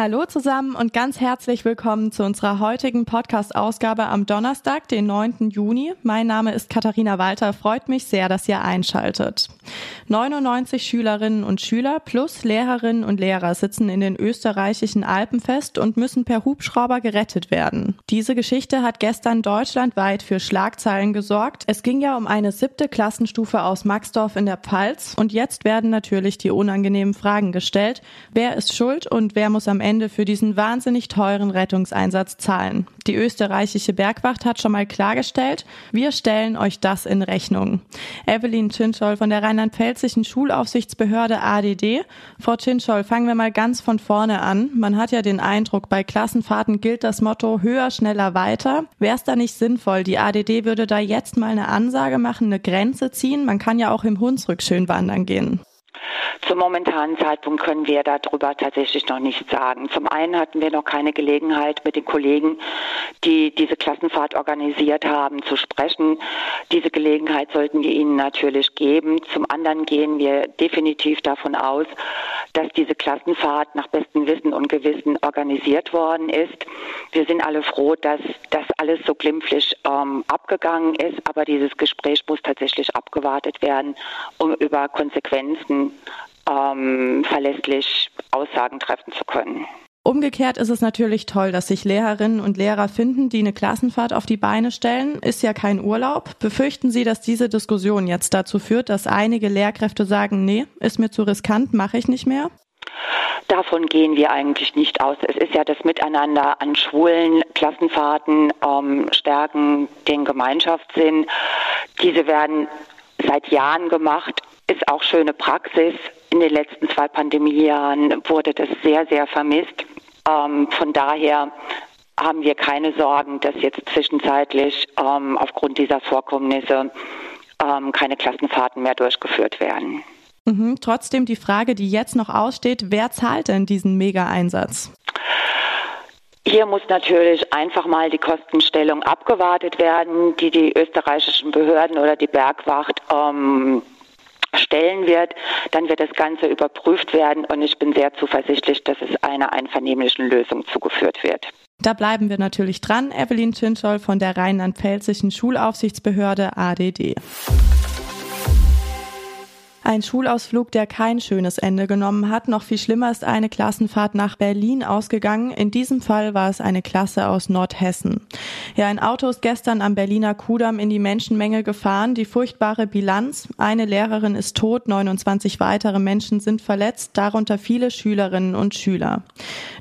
Hallo zusammen und ganz herzlich willkommen zu unserer heutigen Podcast-Ausgabe am Donnerstag, den 9. Juni. Mein Name ist Katharina Walter. Freut mich sehr, dass ihr einschaltet. 99 Schülerinnen und Schüler plus Lehrerinnen und Lehrer sitzen in den österreichischen Alpen fest und müssen per Hubschrauber gerettet werden. Diese Geschichte hat gestern deutschlandweit für Schlagzeilen gesorgt. Es ging ja um eine siebte Klassenstufe aus Maxdorf in der Pfalz und jetzt werden natürlich die unangenehmen Fragen gestellt. Wer ist schuld und wer muss am Ende für diesen wahnsinnig teuren Rettungseinsatz zahlen. Die österreichische Bergwacht hat schon mal klargestellt, wir stellen euch das in Rechnung. Evelyn Chinchol von der rheinland-pfälzischen Schulaufsichtsbehörde ADD. Frau Chinchol, fangen wir mal ganz von vorne an. Man hat ja den Eindruck, bei Klassenfahrten gilt das Motto höher, schneller, weiter. Wäre es da nicht sinnvoll, die ADD würde da jetzt mal eine Ansage machen, eine Grenze ziehen? Man kann ja auch im Hunsrück schön wandern gehen. Zum momentanen Zeitpunkt können wir darüber tatsächlich noch nichts sagen. Zum einen hatten wir noch keine Gelegenheit, mit den Kollegen, die diese Klassenfahrt organisiert haben, zu sprechen. Diese Gelegenheit sollten wir ihnen natürlich geben. Zum anderen gehen wir definitiv davon aus, dass diese Klassenfahrt nach bestem Wissen und Gewissen organisiert worden ist. Wir sind alle froh, dass das alles so glimpflich ähm, abgegangen ist, aber dieses Gespräch muss tatsächlich abgewartet werden, um über Konsequenzen ähm, verlässlich Aussagen treffen zu können. Umgekehrt ist es natürlich toll, dass sich Lehrerinnen und Lehrer finden, die eine Klassenfahrt auf die Beine stellen. Ist ja kein Urlaub. Befürchten Sie, dass diese Diskussion jetzt dazu führt, dass einige Lehrkräfte sagen, nee, ist mir zu riskant, mache ich nicht mehr? Davon gehen wir eigentlich nicht aus. Es ist ja das Miteinander an schwulen Klassenfahrten ähm, stärken den Gemeinschaftssinn. Diese werden seit Jahren gemacht, ist auch schöne Praxis. In den letzten zwei Pandemiejahren wurde das sehr, sehr vermisst. Ähm, von daher haben wir keine Sorgen, dass jetzt zwischenzeitlich ähm, aufgrund dieser Vorkommnisse ähm, keine Klassenfahrten mehr durchgeführt werden. Mhm, trotzdem die Frage, die jetzt noch aussteht, wer zahlt denn diesen Mega-Einsatz? Hier muss natürlich einfach mal die Kostenstellung abgewartet werden, die die österreichischen Behörden oder die Bergwacht ähm, stellen wird, dann wird das Ganze überprüft werden und ich bin sehr zuversichtlich, dass es einer einvernehmlichen Lösung zugeführt wird. Da bleiben wir natürlich dran. Evelyn Chinchol von der Rheinland-Pfälzischen Schulaufsichtsbehörde ADD. Ein Schulausflug, der kein schönes Ende genommen hat. Noch viel schlimmer ist eine Klassenfahrt nach Berlin ausgegangen. In diesem Fall war es eine Klasse aus Nordhessen. Ja, ein Auto ist gestern am Berliner Kudamm in die Menschenmenge gefahren. Die furchtbare Bilanz. Eine Lehrerin ist tot, 29 weitere Menschen sind verletzt, darunter viele Schülerinnen und Schüler.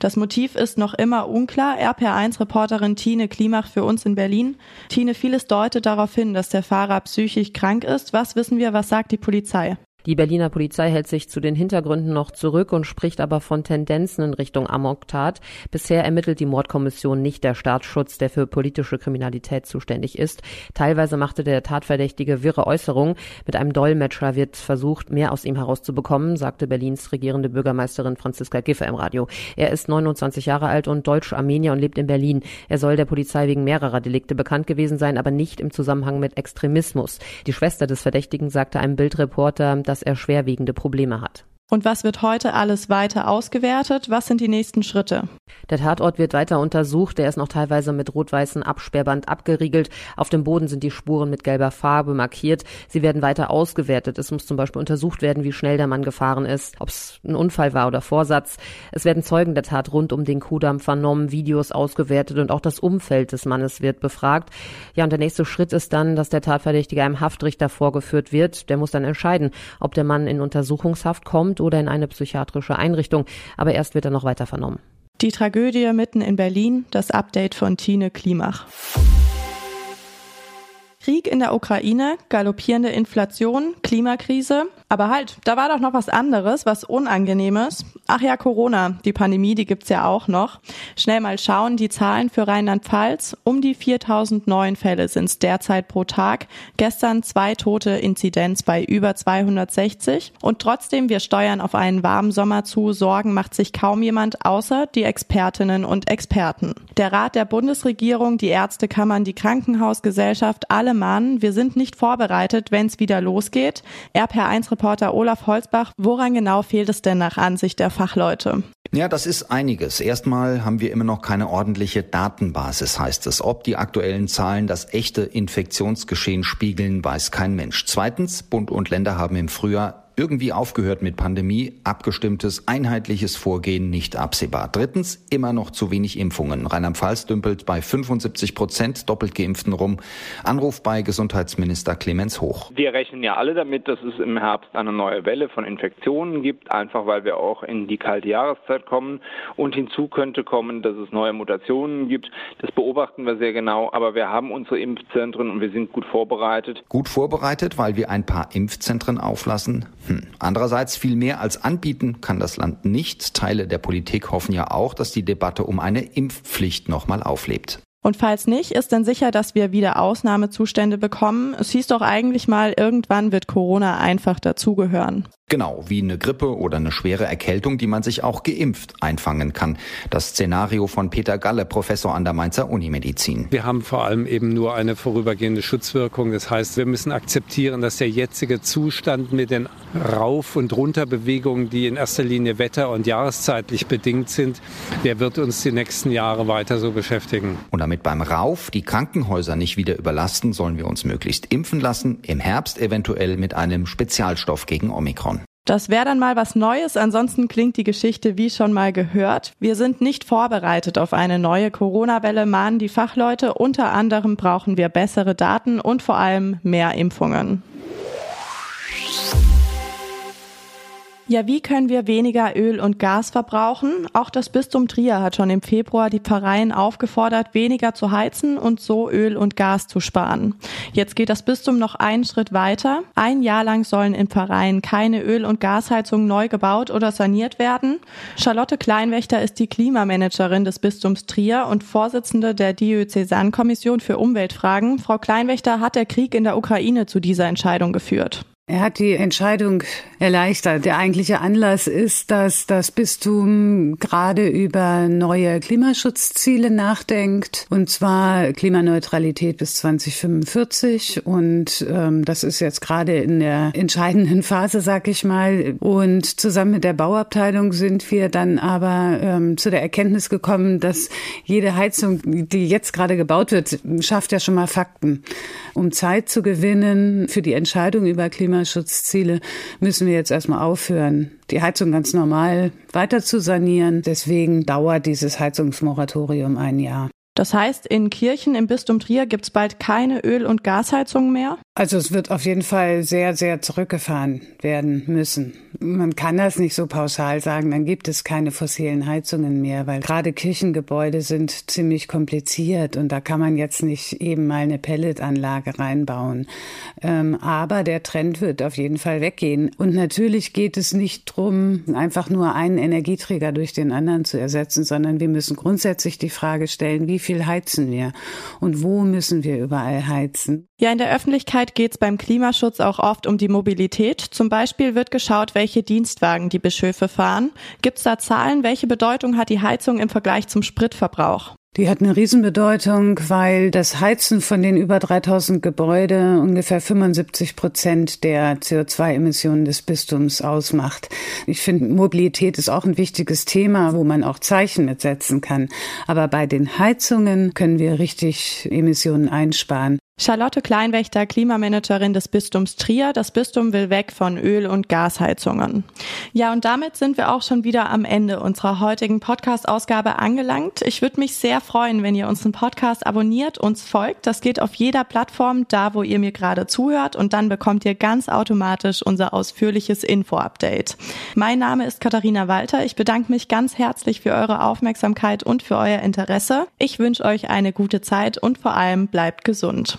Das Motiv ist noch immer unklar. RPR1-Reporterin Tine Klimach für uns in Berlin. Tine, vieles deutet darauf hin, dass der Fahrer psychisch krank ist. Was wissen wir, was sagt die Polizei? Die Berliner Polizei hält sich zu den Hintergründen noch zurück und spricht aber von Tendenzen in Richtung Amoktat. Bisher ermittelt die Mordkommission nicht der Staatsschutz, der für politische Kriminalität zuständig ist. Teilweise machte der Tatverdächtige wirre Äußerungen. Mit einem Dolmetscher wird versucht, mehr aus ihm herauszubekommen, sagte Berlins regierende Bürgermeisterin Franziska Giffey im Radio. Er ist 29 Jahre alt und Deutsch-Armenier und lebt in Berlin. Er soll der Polizei wegen mehrerer Delikte bekannt gewesen sein, aber nicht im Zusammenhang mit Extremismus. Die Schwester des Verdächtigen sagte einem Bildreporter, dass er schwerwiegende Probleme hat. Und was wird heute alles weiter ausgewertet? Was sind die nächsten Schritte? Der Tatort wird weiter untersucht. Der ist noch teilweise mit rot-weißem Absperrband abgeriegelt. Auf dem Boden sind die Spuren mit gelber Farbe markiert. Sie werden weiter ausgewertet. Es muss zum Beispiel untersucht werden, wie schnell der Mann gefahren ist, ob es ein Unfall war oder Vorsatz. Es werden Zeugen der Tat rund um den Kudamm vernommen, Videos ausgewertet und auch das Umfeld des Mannes wird befragt. Ja, und der nächste Schritt ist dann, dass der Tatverdächtige einem Haftrichter vorgeführt wird. Der muss dann entscheiden, ob der Mann in Untersuchungshaft kommt kommt oder in eine psychiatrische Einrichtung. Aber erst wird er noch weiter vernommen. Die Tragödie mitten in Berlin, das Update von Tine Klimach. Krieg in der Ukraine, galoppierende Inflation, Klimakrise. Aber halt, da war doch noch was anderes, was Unangenehmes. Ach ja, Corona, die Pandemie, die gibt's ja auch noch. Schnell mal schauen, die Zahlen für Rheinland-Pfalz. Um die 4000 neuen Fälle sind's derzeit pro Tag. Gestern zwei tote Inzidenz bei über 260. Und trotzdem, wir steuern auf einen warmen Sommer zu. Sorgen macht sich kaum jemand, außer die Expertinnen und Experten. Der Rat der Bundesregierung, die Ärztekammern, die Krankenhausgesellschaft, alle mahnen, wir sind nicht vorbereitet, wenn's wieder losgeht. RPR1 Reporter Olaf Holzbach, woran genau fehlt es denn nach Ansicht der Fachleute? Ja, das ist einiges. Erstmal haben wir immer noch keine ordentliche Datenbasis, heißt es. Ob die aktuellen Zahlen das echte Infektionsgeschehen spiegeln, weiß kein Mensch. Zweitens, Bund und Länder haben im Frühjahr irgendwie aufgehört mit Pandemie, abgestimmtes, einheitliches Vorgehen nicht absehbar. Drittens, immer noch zu wenig Impfungen. Rheinland-Pfalz dümpelt bei 75 Prozent doppelt Geimpften rum. Anruf bei Gesundheitsminister Clemens Hoch. Wir rechnen ja alle damit, dass es im Herbst eine neue Welle von Infektionen gibt, einfach weil wir auch in die kalte Jahreszeit kommen. Und hinzu könnte kommen, dass es neue Mutationen gibt. Das beobachten wir sehr genau, aber wir haben unsere Impfzentren und wir sind gut vorbereitet. Gut vorbereitet, weil wir ein paar Impfzentren auflassen? Hm. Andererseits viel mehr als anbieten kann das Land nicht. Teile der Politik hoffen ja auch, dass die Debatte um eine Impfpflicht nochmal auflebt. Und falls nicht, ist dann sicher, dass wir wieder Ausnahmezustände bekommen. Es hieß doch eigentlich mal, irgendwann wird Corona einfach dazugehören. Genau, wie eine Grippe oder eine schwere Erkältung, die man sich auch geimpft einfangen kann. Das Szenario von Peter Galle, Professor an der Mainzer Unimedizin. Wir haben vor allem eben nur eine vorübergehende Schutzwirkung. Das heißt, wir müssen akzeptieren, dass der jetzige Zustand mit den Rauf- und Runterbewegungen, die in erster Linie wetter- und jahreszeitlich bedingt sind, der wird uns die nächsten Jahre weiter so beschäftigen. Und damit beim Rauf die Krankenhäuser nicht wieder überlasten, sollen wir uns möglichst impfen lassen, im Herbst eventuell mit einem Spezialstoff gegen Omikron. Das wäre dann mal was Neues. Ansonsten klingt die Geschichte wie schon mal gehört. Wir sind nicht vorbereitet auf eine neue Corona-Welle, mahnen die Fachleute. Unter anderem brauchen wir bessere Daten und vor allem mehr Impfungen. Ja, wie können wir weniger Öl und Gas verbrauchen? Auch das Bistum Trier hat schon im Februar die Pfarreien aufgefordert, weniger zu heizen und so Öl und Gas zu sparen. Jetzt geht das Bistum noch einen Schritt weiter. Ein Jahr lang sollen in Pfarreien keine Öl- und Gasheizungen neu gebaut oder saniert werden. Charlotte Kleinwächter ist die Klimamanagerin des Bistums Trier und Vorsitzende der Diözesankommission für Umweltfragen. Frau Kleinwächter, hat der Krieg in der Ukraine zu dieser Entscheidung geführt? Er hat die Entscheidung erleichtert. Der eigentliche Anlass ist, dass das Bistum gerade über neue Klimaschutzziele nachdenkt, und zwar Klimaneutralität bis 2045. Und ähm, das ist jetzt gerade in der entscheidenden Phase, sag ich mal. Und zusammen mit der Bauabteilung sind wir dann aber ähm, zu der Erkenntnis gekommen, dass jede Heizung, die jetzt gerade gebaut wird, schafft ja schon mal Fakten. Um Zeit zu gewinnen für die Entscheidung über Klimaschutzziele, Klimaschutzziele müssen wir jetzt erstmal aufhören, die Heizung ganz normal weiter zu sanieren. Deswegen dauert dieses Heizungsmoratorium ein Jahr. Das heißt, in Kirchen im Bistum Trier gibt es bald keine Öl- und Gasheizungen mehr? Also es wird auf jeden Fall sehr, sehr zurückgefahren werden müssen. Man kann das nicht so pauschal sagen, dann gibt es keine fossilen Heizungen mehr, weil gerade Kirchengebäude sind ziemlich kompliziert und da kann man jetzt nicht eben mal eine Pelletanlage reinbauen. Ähm, aber der Trend wird auf jeden Fall weggehen. Und natürlich geht es nicht drum, einfach nur einen Energieträger durch den anderen zu ersetzen, sondern wir müssen grundsätzlich die Frage stellen, wie viel heizen wir und wo müssen wir überall heizen. Ja, in der Öffentlichkeit geht es beim Klimaschutz auch oft um die Mobilität. Zum Beispiel wird geschaut, welche Dienstwagen die Bischöfe fahren. Gibt es da Zahlen? Welche Bedeutung hat die Heizung im Vergleich zum Spritverbrauch? Die hat eine Riesenbedeutung, weil das Heizen von den über 3000 Gebäude ungefähr 75 Prozent der CO2-Emissionen des Bistums ausmacht. Ich finde, Mobilität ist auch ein wichtiges Thema, wo man auch Zeichen mitsetzen kann. Aber bei den Heizungen können wir richtig Emissionen einsparen. Charlotte Kleinwächter, Klimamanagerin des Bistums Trier. Das Bistum will weg von Öl- und Gasheizungen. Ja, und damit sind wir auch schon wieder am Ende unserer heutigen Podcast-Ausgabe angelangt. Ich würde mich sehr freuen, wenn ihr unseren Podcast abonniert, uns folgt. Das geht auf jeder Plattform, da wo ihr mir gerade zuhört. Und dann bekommt ihr ganz automatisch unser ausführliches Info-Update. Mein Name ist Katharina Walter. Ich bedanke mich ganz herzlich für eure Aufmerksamkeit und für euer Interesse. Ich wünsche euch eine gute Zeit und vor allem bleibt gesund.